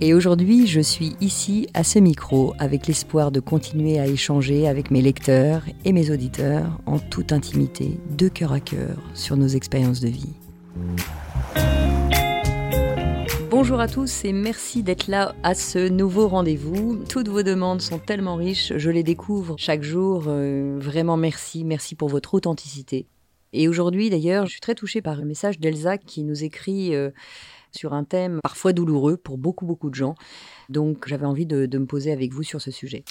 Et aujourd'hui, je suis ici à ce micro avec l'espoir de continuer à échanger avec mes lecteurs et mes auditeurs en toute intimité, de cœur à cœur, sur nos expériences de vie. Bonjour à tous et merci d'être là à ce nouveau rendez-vous. Toutes vos demandes sont tellement riches, je les découvre chaque jour. Euh, vraiment merci, merci pour votre authenticité. Et aujourd'hui d'ailleurs, je suis très touchée par un message d'Elsa qui nous écrit... Euh, sur un thème parfois douloureux pour beaucoup beaucoup de gens. Donc j'avais envie de, me poser avec vous sur ce sujet.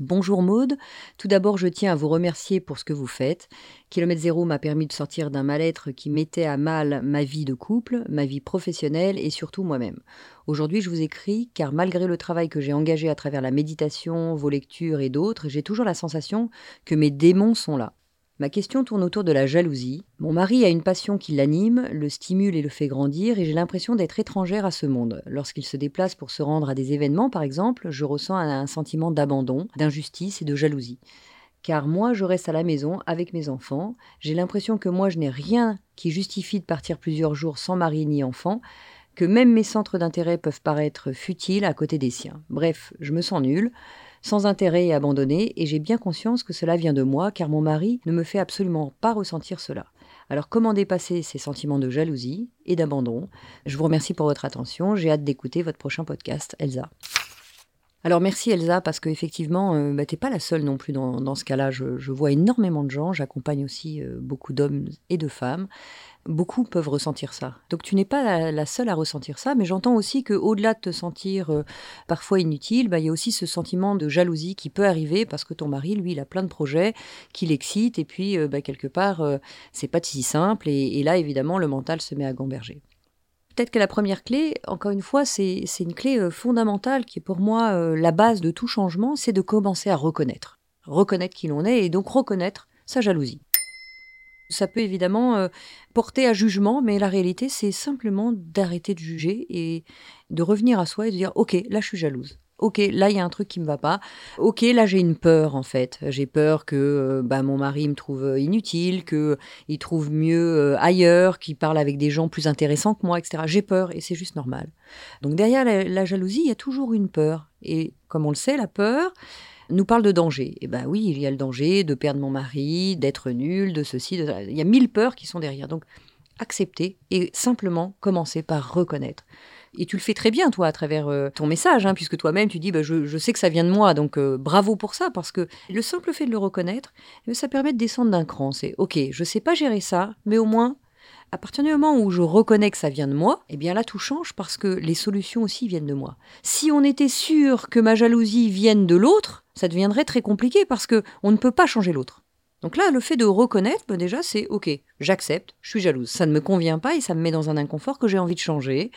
Bonjour Maude, tout d'abord je tiens à vous remercier pour ce que vous faites. Kilomètre Zéro m'a permis de sortir d'un mal-être qui mettait à mal ma vie de couple, ma vie professionnelle et surtout moi-même. Aujourd'hui je vous écris car malgré le travail que j'ai engagé à travers la méditation, vos lectures et d'autres, j'ai toujours la sensation que mes démons sont là. Ma question tourne autour de la jalousie. Mon mari a une passion qui l'anime, le stimule et le fait grandir, et j'ai l'impression d'être étrangère à ce monde. Lorsqu'il se déplace pour se rendre à des événements, par exemple, je ressens un sentiment d'abandon, d'injustice et de jalousie. Car moi, je reste à la maison avec mes enfants, j'ai l'impression que moi, je n'ai rien qui justifie de partir plusieurs jours sans mari ni enfant, que même mes centres d'intérêt peuvent paraître futiles à côté des siens. Bref, je me sens nulle sans intérêt et abandonné, et j'ai bien conscience que cela vient de moi, car mon mari ne me fait absolument pas ressentir cela. Alors comment dépasser ces sentiments de jalousie et d'abandon? Je vous remercie pour votre attention, j'ai hâte d'écouter votre prochain podcast, Elsa. Alors merci Elsa parce qu'effectivement, euh, bah, t'es pas la seule non plus dans, ce cas-là. Je, vois énormément de gens, j'accompagne aussi euh, beaucoup d'hommes et de femmes. Beaucoup peuvent ressentir ça. Donc tu n'es pas la, seule à ressentir ça, mais j'entends aussi que au-delà de te sentir euh, parfois inutile, bah, il y a aussi ce sentiment de jalousie qui peut arriver parce que ton mari, lui, il a plein de projets qui l'excitent et puis bah, quelque part, c'est pas si simple et, et là évidemment le mental se met à gamberger. Peut-être que la première clé, encore une fois, c'est une clé euh, fondamentale qui est pour moi euh, la base de tout changement, c'est de commencer à reconnaître. Reconnaître qui l'on est et donc reconnaître sa jalousie. Ça peut évidemment euh, porter à jugement, mais la réalité, c'est simplement d'arrêter de juger et de revenir à soi et de dire, OK, là, je suis jalouse ok, là il y a un truc qui me va pas. Ok, là j'ai une peur en fait. J'ai peur que euh, bah, mon mari me trouve euh, inutile, que il trouve mieux euh, ailleurs, qu'il parle avec des gens plus intéressants que moi, etc. J'ai peur et c'est juste normal. Donc derrière la, jalousie, il y a toujours une peur. Et comme on le sait, la peur nous parle de danger. Eh ben oui, il y a le danger de perdre mon mari, d'être nul, de ceci, de ça. Il y a mille peurs qui sont derrière. Donc accepter et simplement commencer par reconnaître. Et tu le fais très bien, toi, à travers euh, ton message, hein, puisque toi-même, tu dis, bah, je, sais que ça vient de moi, donc euh, bravo pour ça, parce que le simple fait de le reconnaître, eh ça permet de descendre d'un cran. C'est, ok, je sais pas gérer ça, mais au moins, à partir du moment où je reconnais que ça vient de moi, eh bien là, tout change, parce que les solutions aussi viennent de moi. Si on était sûr que ma jalousie vienne de l'autre, ça deviendrait très compliqué, parce que on ne peut pas changer l'autre. Donc là, le fait de reconnaître, ben déjà, c'est OK, j'accepte, je suis jalouse. Ça ne me convient pas et ça me met dans un inconfort que j'ai envie de changer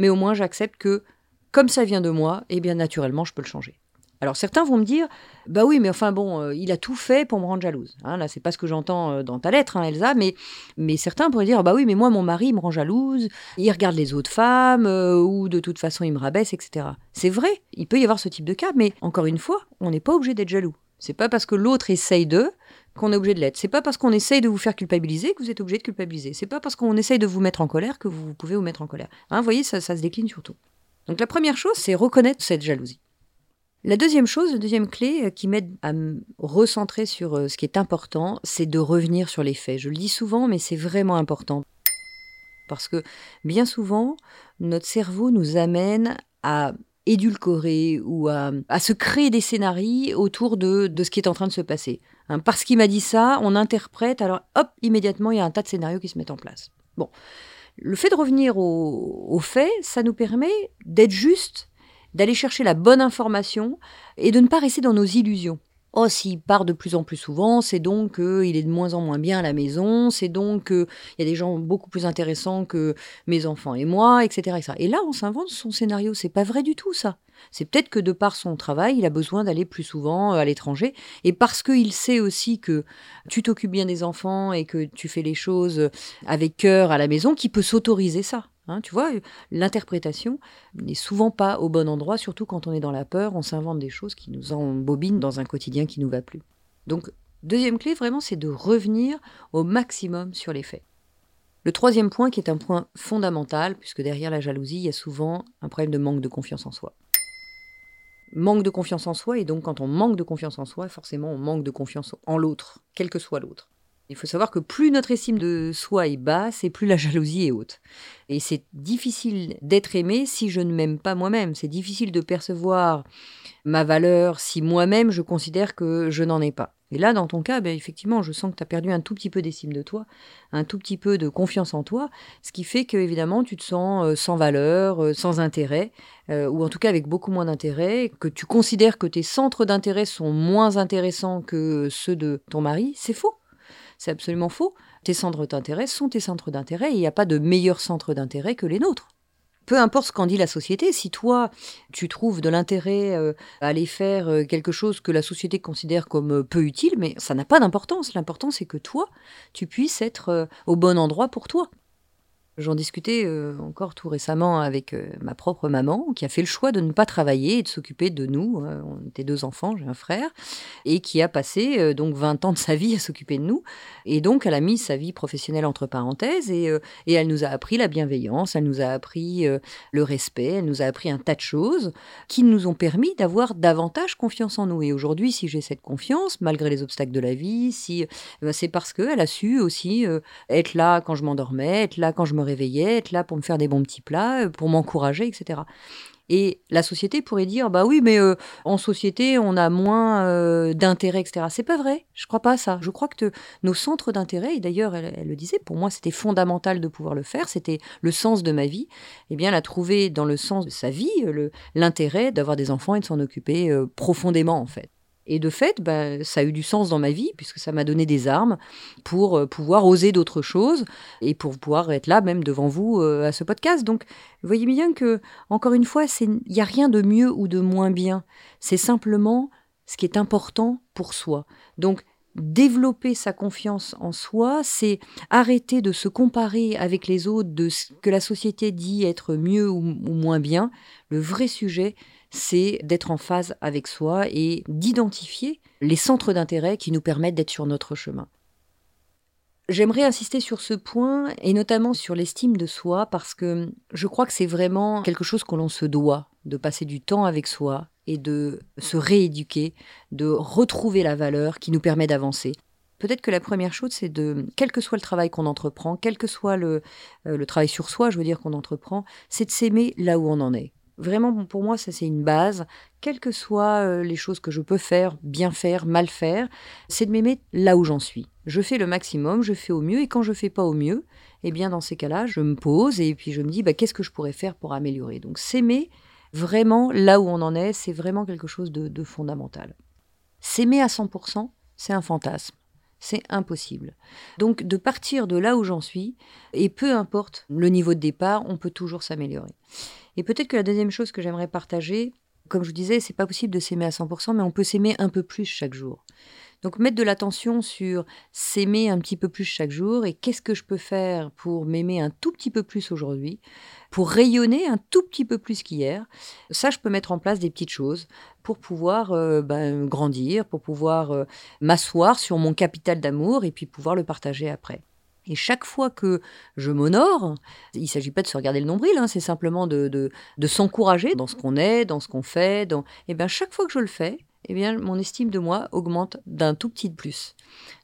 mais au moins j'accepte que comme ça vient de moi, eh bien naturellement je peux le changer. Alors certains vont me dire, bah oui, mais enfin bon, euh, il a tout fait pour me rendre jalouse. Hein, là, c'est pas ce que j'entends euh, dans ta lettre, hein, Elsa, mais, mais certains pourraient dire, bah oui, mais moi, mon mari, me rend jalouse, il regarde les autres femmes, euh, ou de toute façon, il me rabaisse, etc. C'est vrai, il peut y avoir ce type de cas, mais encore une fois, on n'est pas obligé d'être jaloux. C'est pas parce que l'autre essaye de qu'on est obligé de l'être. C'est pas parce qu'on essaye de vous faire culpabiliser que vous êtes obligé de culpabiliser. C'est pas parce qu'on essaye de vous mettre en colère que vous pouvez vous mettre en colère. Hein, vous voyez, ça, ça se décline surtout. Donc la première chose, c'est reconnaître cette jalousie. La deuxième chose, la deuxième clé euh, qui m'aide à me recentrer sur euh, ce qui est important, c'est de revenir sur les faits. Je le dis souvent, mais c'est vraiment important. Parce que bien souvent, notre cerveau nous amène à édulcorer ou à, se créer des scénarios autour de, ce qui est en train de se passer. Hein, parce qu'il m'a dit ça, on interprète, alors hop, immédiatement, il y a un tas de scénarios qui se mettent en place. Bon, le fait de revenir aux au faits, ça nous permet d'être juste d'aller chercher la bonne information et de ne pas rester dans nos illusions. Oh, s'il part de plus en plus souvent, c'est donc qu'il est de moins en moins bien à la maison, c'est donc qu'il y a des gens beaucoup plus intéressants que mes enfants et moi, etc. Et là, on s'invente son scénario. C'est pas vrai du tout, ça. C'est peut-être que de par son travail, il a besoin d'aller plus souvent euh, à l'étranger. Et parce qu'il sait aussi que tu t'occupes bien des enfants et que tu fais les choses avec cœur à la maison, qu'il peut s'autoriser ça. Hein, tu vois, l'interprétation n'est souvent pas au bon endroit, surtout quand on est dans la peur, on s'invente des choses qui nous embobinent dans un quotidien qui nous va plus. Donc, deuxième clé, vraiment, c'est de revenir au maximum sur les faits. Le troisième point, qui est un point fondamental, puisque derrière la jalousie, il y a souvent un problème de manque de confiance en soi. Manque de confiance en soi, et donc quand on manque de confiance en soi, forcément on manque de confiance en l'autre, quel que soit l'autre. Il faut savoir que plus notre estime de soi est basse et plus la jalousie est haute. Et c'est difficile d'être aimé si je ne m'aime pas moi-même. C'est difficile de percevoir ma valeur si moi-même je considère que je n'en ai pas. Et là, dans ton cas, ben, effectivement, je sens que tu as perdu un tout petit peu d'estime de toi, un tout petit peu de confiance en toi, ce qui fait que, évidemment, tu te sens euh, sans valeur, euh, sans intérêt, euh, ou en tout cas avec beaucoup moins d'intérêt, que tu considères que tes centres d'intérêt sont moins intéressants que ceux de ton mari, c'est faux. C'est absolument faux. Tes centres d'intérêt sont tes centres d'intérêt il n'y a pas de meilleurs centres d'intérêt que les nôtres. Peu importe ce qu'en dit la société, si toi, tu trouves de l'intérêt euh, à aller faire euh, quelque chose que la société considère comme euh, peu utile, mais ça n'a pas d'importance. L'important, c'est que toi, tu puisses être au bon endroit pour toi. J'en discutais euh, encore tout récemment avec euh, ma propre maman, qui a fait le choix de ne pas travailler et de s'occuper de nous. Euh, on était deux enfants, j'ai un frère, et qui a passé donc 20 ans de sa vie à s'occuper de nous. Et donc, elle a mis sa vie professionnelle entre parenthèses, et, elle nous a appris la bienveillance, elle nous a appris le respect, elle nous a appris un tas de choses qui nous ont permis d'avoir davantage confiance en nous. Et aujourd'hui, si j'ai cette confiance, malgré les obstacles de la vie, c'est parce qu'elle a su aussi être là quand je m'endormais, être là quand je me réveillait, être là pour me faire des bons petits plats, euh, pour m'encourager, etc. Et la société pourrait dire, bah oui, mais euh, en société, on a moins euh, d'intérêt, etc. C'est pas vrai. Je crois pas à ça. Je crois que nos centres d'intérêt, et d'ailleurs, elle, le disait, pour moi, c'était fondamental de pouvoir le faire. C'était le sens de ma vie. Eh bien, la trouver dans le sens de sa vie, l'intérêt d'avoir des enfants et de s'en occuper profondément, en fait. Et de fait, bah, ça a eu du sens dans ma vie, puisque ça m'a donné des armes pour euh, pouvoir oser d'autres choses et pour pouvoir être là même devant vous euh, à ce podcast. Donc, vous voyez bien que, encore une fois, il n'y a rien de mieux ou de moins bien. C'est simplement ce qui est important pour soi. Donc, développer sa confiance en soi, c'est arrêter de se comparer avec les autres de ce que la société dit être mieux ou moins bien. Le vrai sujet, c'est d'être en phase avec soi et d'identifier les centres d'intérêt qui nous permettent d'être sur notre chemin. J'aimerais insister sur ce point et notamment sur l'estime de soi parce que je crois que c'est vraiment quelque chose que l'on se doit, de passer du temps avec soi et de se rééduquer, de retrouver la valeur qui nous permet d'avancer. Peut-être que la première chose, c'est de, quel que soit le travail qu'on entreprend, quel que soit le, euh, le travail sur soi, je veux dire qu'on entreprend, c'est de s'aimer là où on en est. Vraiment, pour moi, ça c'est une base. Quelles que soient euh, les choses que je peux faire, bien faire, mal faire, c'est de m'aimer là où j'en suis. Je fais le maximum, je fais au mieux, et quand je fais pas au mieux, eh bien dans ces cas-là, je me pose et puis je me dis bah, qu'est-ce que je pourrais faire pour améliorer? Donc s'aimer vraiment là où on en est, c'est vraiment quelque chose de, de fondamental. S'aimer à 100%, c'est un fantasme. C'est impossible. Donc de partir de là où j'en suis, et peu importe le niveau de départ, on peut toujours s'améliorer. Et peut-être que la deuxième chose que j'aimerais partager, comme je vous disais, c'est pas possible de s'aimer à 100%, mais on peut s'aimer un peu plus chaque jour. Donc mettre de l'attention sur s'aimer un petit peu plus chaque jour et qu'est-ce que je peux faire pour m'aimer un tout petit peu plus aujourd'hui, pour rayonner un tout petit peu plus qu'hier. Ça, je peux mettre en place des petites choses pour pouvoir euh, ben, grandir, pour pouvoir euh, m'asseoir sur mon capital d'amour et puis pouvoir le partager après. Et chaque fois que je m'honore, il ne s'agit pas de se regarder le nombril, hein, c'est simplement de, de, s'encourager dans ce qu'on est, dans ce qu'on fait. Dans... Et eh bien chaque fois que je le fais, eh bien, mon estime de moi augmente d'un tout petit de plus.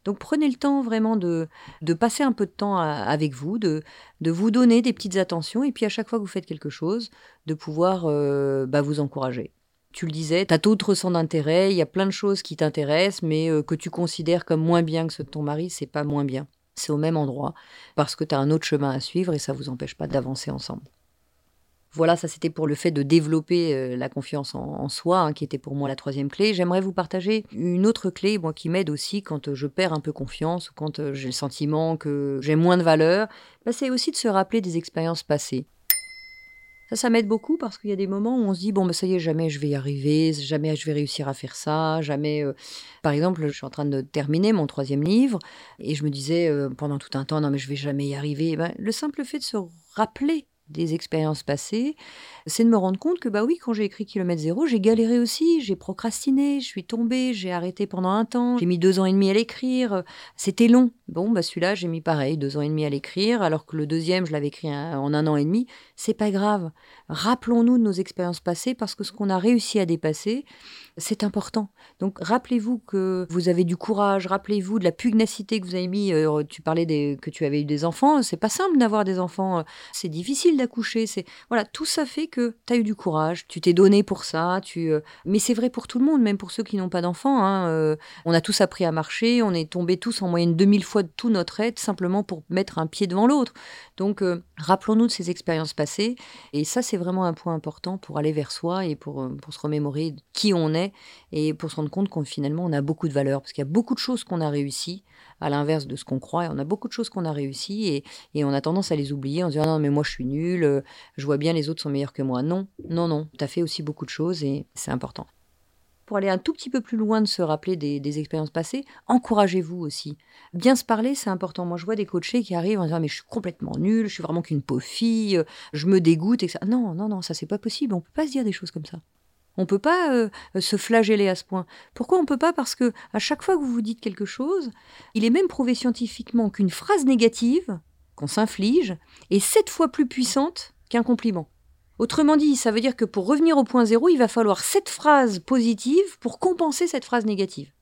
Donc prenez le temps vraiment de, de passer un peu de temps avec vous, de, de vous donner des petites attentions, et puis à chaque fois que vous faites quelque chose, de pouvoir euh, bah, vous encourager. Tu le disais, tu as d'autres centres d'intérêt, il y a plein de choses qui t'intéressent, mais euh, que tu considères comme moins bien que ceux de ton mari, c'est pas moins bien c'est au même endroit, parce que tu as un autre chemin à suivre et ça ne vous empêche pas d'avancer ensemble. Voilà, ça c'était pour le fait de développer euh, la confiance en, soi, hein, qui était pour moi la troisième clé. J'aimerais vous partager une autre clé, moi, qui m'aide aussi quand euh, je perds un peu confiance, quand euh, j'ai le sentiment que j'ai moins de valeur. Bah, c'est aussi de se rappeler des expériences passées. Ça, ça m'aide beaucoup parce qu'il y a des moments où on se dit bon, ben ça y est, jamais je vais y arriver, jamais je vais réussir à faire ça, jamais. Par exemple, je suis en train de terminer mon troisième livre et je me disais pendant tout un temps non mais je vais jamais y arriver. Ben, le simple fait de se rappeler des expériences passées, c'est de me rendre compte que bah oui, quand j'ai écrit Kilomètre Zéro, j'ai galéré aussi, j'ai procrastiné, je suis tombée, j'ai arrêté pendant un temps, j'ai mis deux ans et demi à l'écrire, c'était long. Bon, bah celui-là, j'ai mis pareil, deux ans et demi à l'écrire, alors que le deuxième, je l'avais écrit en un an et demi. C'est pas grave. Rappelons-nous de nos expériences passées parce que ce qu'on a réussi à dépasser, c'est important. Donc rappelez-vous que vous avez du courage, rappelez-vous de la pugnacité que vous avez mis. Euh, tu parlais des, que tu avais eu des enfants, c'est pas simple d'avoir des enfants, euh, c'est difficile d'accoucher. C'est voilà, tout ça fait que tu as eu du courage, tu t'es donné pour ça. Tu, euh, mais c'est vrai pour tout le monde, même pour ceux qui n'ont pas d'enfants. Hein, on a tous appris à marcher, on est tombés tous en moyenne 2000 fois de tout notre aide simplement pour mettre un pied devant l'autre. Donc rappelons-nous de ces expériences passées et ça c'est vraiment un point important pour aller vers soi et pour, pour se remémorer qui on est et pour se rendre compte qu'on finalement on a beaucoup de valeur parce qu'il y a beaucoup de choses qu'on a réussi à l'inverse de ce qu'on croit on a beaucoup de choses qu'on a réussi et, et, on a tendance à les oublier en se disant non mais moi je suis nul, euh, je vois bien les autres sont meilleurs que moi. Non, non, non, tu as fait aussi beaucoup de choses et c'est important. Pour aller un tout petit peu plus loin de se rappeler des, expériences passées, encouragez-vous aussi. Bien se parler, c'est important. Moi, je vois des coachés qui arrivent en disant mais je suis complètement nul, je suis vraiment qu'une pauvre fille, je me dégoûte et ça. Non, non, non, ça c'est pas possible. On peut pas se dire des choses comme ça. On ne peut pas euh, se flageller à ce point. Pourquoi on ne peut pas? Parce que à chaque fois que vous vous dites quelque chose, il est même prouvé scientifiquement qu'une phrase négative qu'on s'inflige est sept fois plus puissante qu'un compliment. Autrement dit, ça veut dire que pour revenir au point zéro, il va falloir sept phrases positives pour compenser cette phrase négative.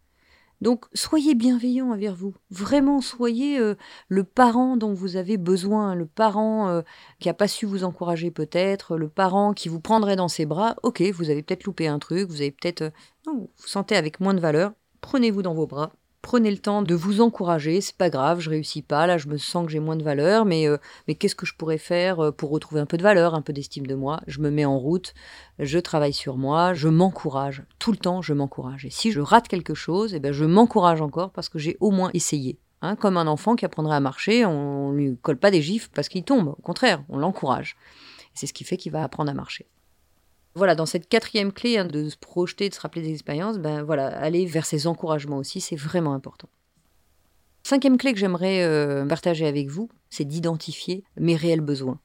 Donc soyez bienveillant envers vous. Vraiment, soyez euh, le parent dont vous avez besoin, le parent euh, qui n'a pas su vous encourager peut-être, le parent qui vous prendrait dans ses bras. Ok, vous avez peut-être loupé un truc, vous avez peut-être... Euh, vous vous sentez avec moins de valeur. Prenez-vous dans vos bras, prenez le temps de vous encourager. C'est pas grave, je réussis pas, là je me sens que j'ai moins de valeur, mais, euh, mais qu'est-ce que je pourrais faire euh, pour retrouver un peu de valeur, un peu d'estime de moi? Je me mets en route, je travaille sur moi, je m'encourage. Tout le temps, je m'encourage. Et si je rate quelque chose, eh ben, je m'encourage encore parce que j'ai au moins essayé. Hein, comme un enfant qui apprendrait à marcher, on ne lui colle pas des gifs parce qu'il tombe. Au contraire, on l'encourage. C'est ce qui fait qu'il va apprendre à marcher. Voilà, dans cette quatrième clé hein, de se projeter, de se rappeler des expériences, ben voilà, aller vers ces encouragements aussi, c'est vraiment important. Cinquième clé que j'aimerais euh, partager avec vous, c'est d'identifier mes réels besoins.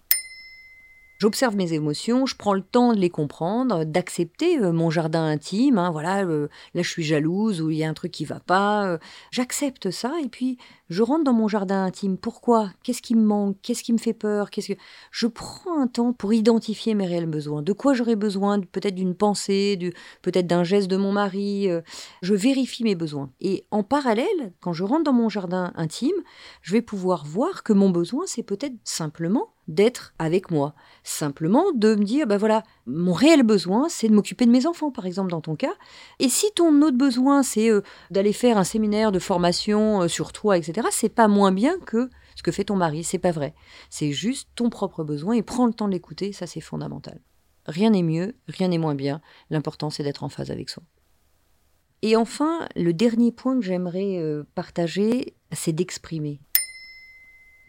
J'observe mes émotions, je prends le temps de les comprendre, d'accepter euh, mon jardin intime. Hein, voilà, euh, là je suis jalouse ou il y a un truc qui va pas. J'accepte ça et puis je rentre dans mon jardin intime. Pourquoi? Qu'est-ce qui me manque? Qu'est-ce qui me fait peur? Qu'est-ce que je prends un temps pour identifier mes réels besoins? De quoi j'aurais besoin? Peut-être d'une pensée, peut-être d'un geste de mon mari. Euh, je vérifie mes besoins. Et en parallèle, quand je rentre dans mon jardin intime, je vais pouvoir voir que mon besoin, c'est peut-être simplement d'être avec moi. Simplement de me dire, ben voilà, mon réel besoin, c'est de m'occuper de mes enfants, par exemple, dans ton cas. Et si ton autre besoin, c'est euh, d'aller faire un séminaire de formation euh, sur toi, etc., c'est pas moins bien que ce que fait ton mari. C'est pas vrai. C'est juste ton propre besoin et prends le temps de l'écouter, ça c'est fondamental. Rien n'est mieux, rien n'est moins bien. L'important, c'est d'être en phase avec soi. Et enfin, le dernier point que j'aimerais euh, partager, c'est d'exprimer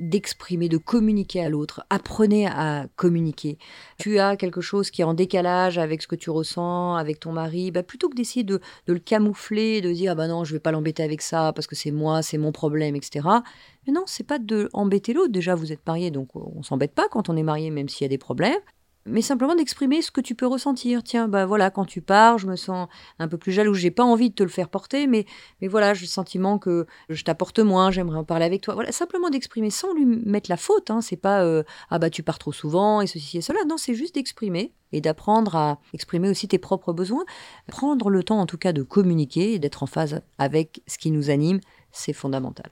d'exprimer, de communiquer à l'autre. Apprenez à communiquer. Tu as quelque chose qui est en décalage avec ce que tu ressens, avec ton mari, bah, plutôt que d'essayer de, le camoufler, de dire bah non, je vais pas l'embêter avec ça parce que c'est moi, c'est mon problème, etc. Mais non, c'est pas de embêter l'autre. Déjà, vous êtes marié, donc on s'embête pas quand on est marié, même s'il y a des problèmes mais simplement d'exprimer ce que tu peux ressentir. Tiens, bah voilà, quand tu pars, je me sens un peu plus jaloux. J'ai pas envie de te le faire porter, mais, mais voilà, j'ai le sentiment que je t'apporte moins, j'aimerais en parler avec toi. Voilà, simplement d'exprimer sans lui mettre la faute. Hein. C'est pas euh, ah bah tu pars trop souvent et ceci et cela. Non, c'est juste d'exprimer et d'apprendre à exprimer aussi tes propres besoins. Prendre le temps en tout cas de communiquer et d'être en phase avec ce qui nous anime, c'est fondamental.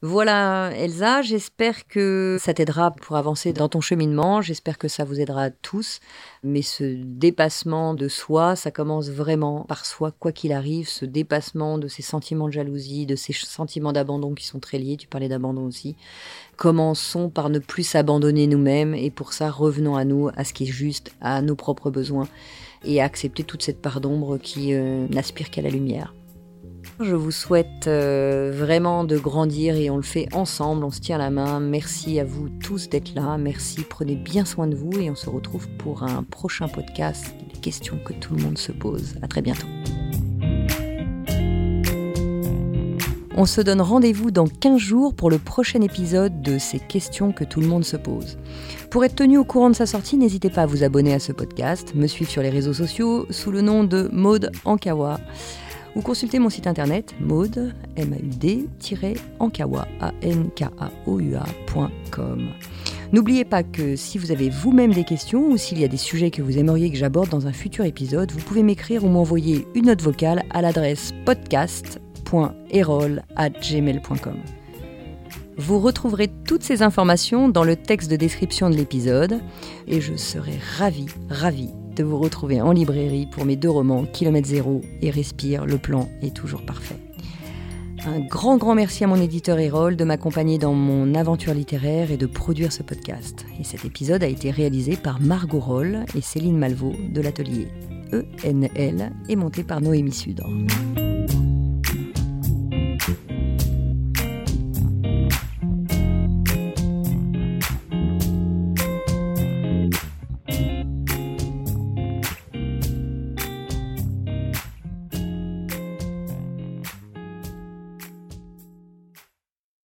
Voilà Elsa, j'espère que ça t'aidera pour avancer dans ton cheminement, j'espère que ça vous aidera tous, mais ce dépassement de soi, ça commence vraiment par soi, quoi qu'il arrive, ce dépassement de ces sentiments de jalousie, de ces sentiments d'abandon qui sont très liés, tu parlais d'abandon aussi. Commençons par ne plus s'abandonner nous-mêmes. Et pour ça revenons à nous, à ce qui est juste, à nos propres besoins. Et à accepter toute cette part d'ombre qui euh, n'aspire qu'à la lumière. Je vous souhaite euh, vraiment de grandir et on le fait ensemble, on se tient la main. Merci à vous tous d'être là, merci, prenez bien soin de vous et on se retrouve pour un prochain podcast, les questions que tout le monde se pose. À très bientôt. On se donne rendez-vous dans 15 jours pour le prochain épisode de ces questions que tout le monde se pose. Pour être tenu au courant de sa sortie, n'hésitez pas à vous abonner à ce podcast, me suivre sur les réseaux sociaux sous le nom de Maude Ankawa ou consultez mon site internet maude, m a u d ankawa N'oubliez pas que si vous avez vous-même des questions ou s'il y a des sujets que vous aimeriez que j'aborde dans un futur épisode, vous pouvez m'écrire ou m'envoyer une note vocale à l'adresse podcast.erol@gmail.com. Vous retrouverez toutes ces informations dans le texte de description de l'épisode et je serai ravie, ravie de vous retrouver en librairie pour mes deux romans, Kilomètre Zéro et Respire, le plan est toujours parfait. Un grand, grand merci à mon éditeur Erol de m'accompagner dans mon aventure littéraire et de produire ce podcast. Et cet épisode a été réalisé par Margot Roll et Céline Malvaux de l'atelier ENL et monté par Noémie Sudre.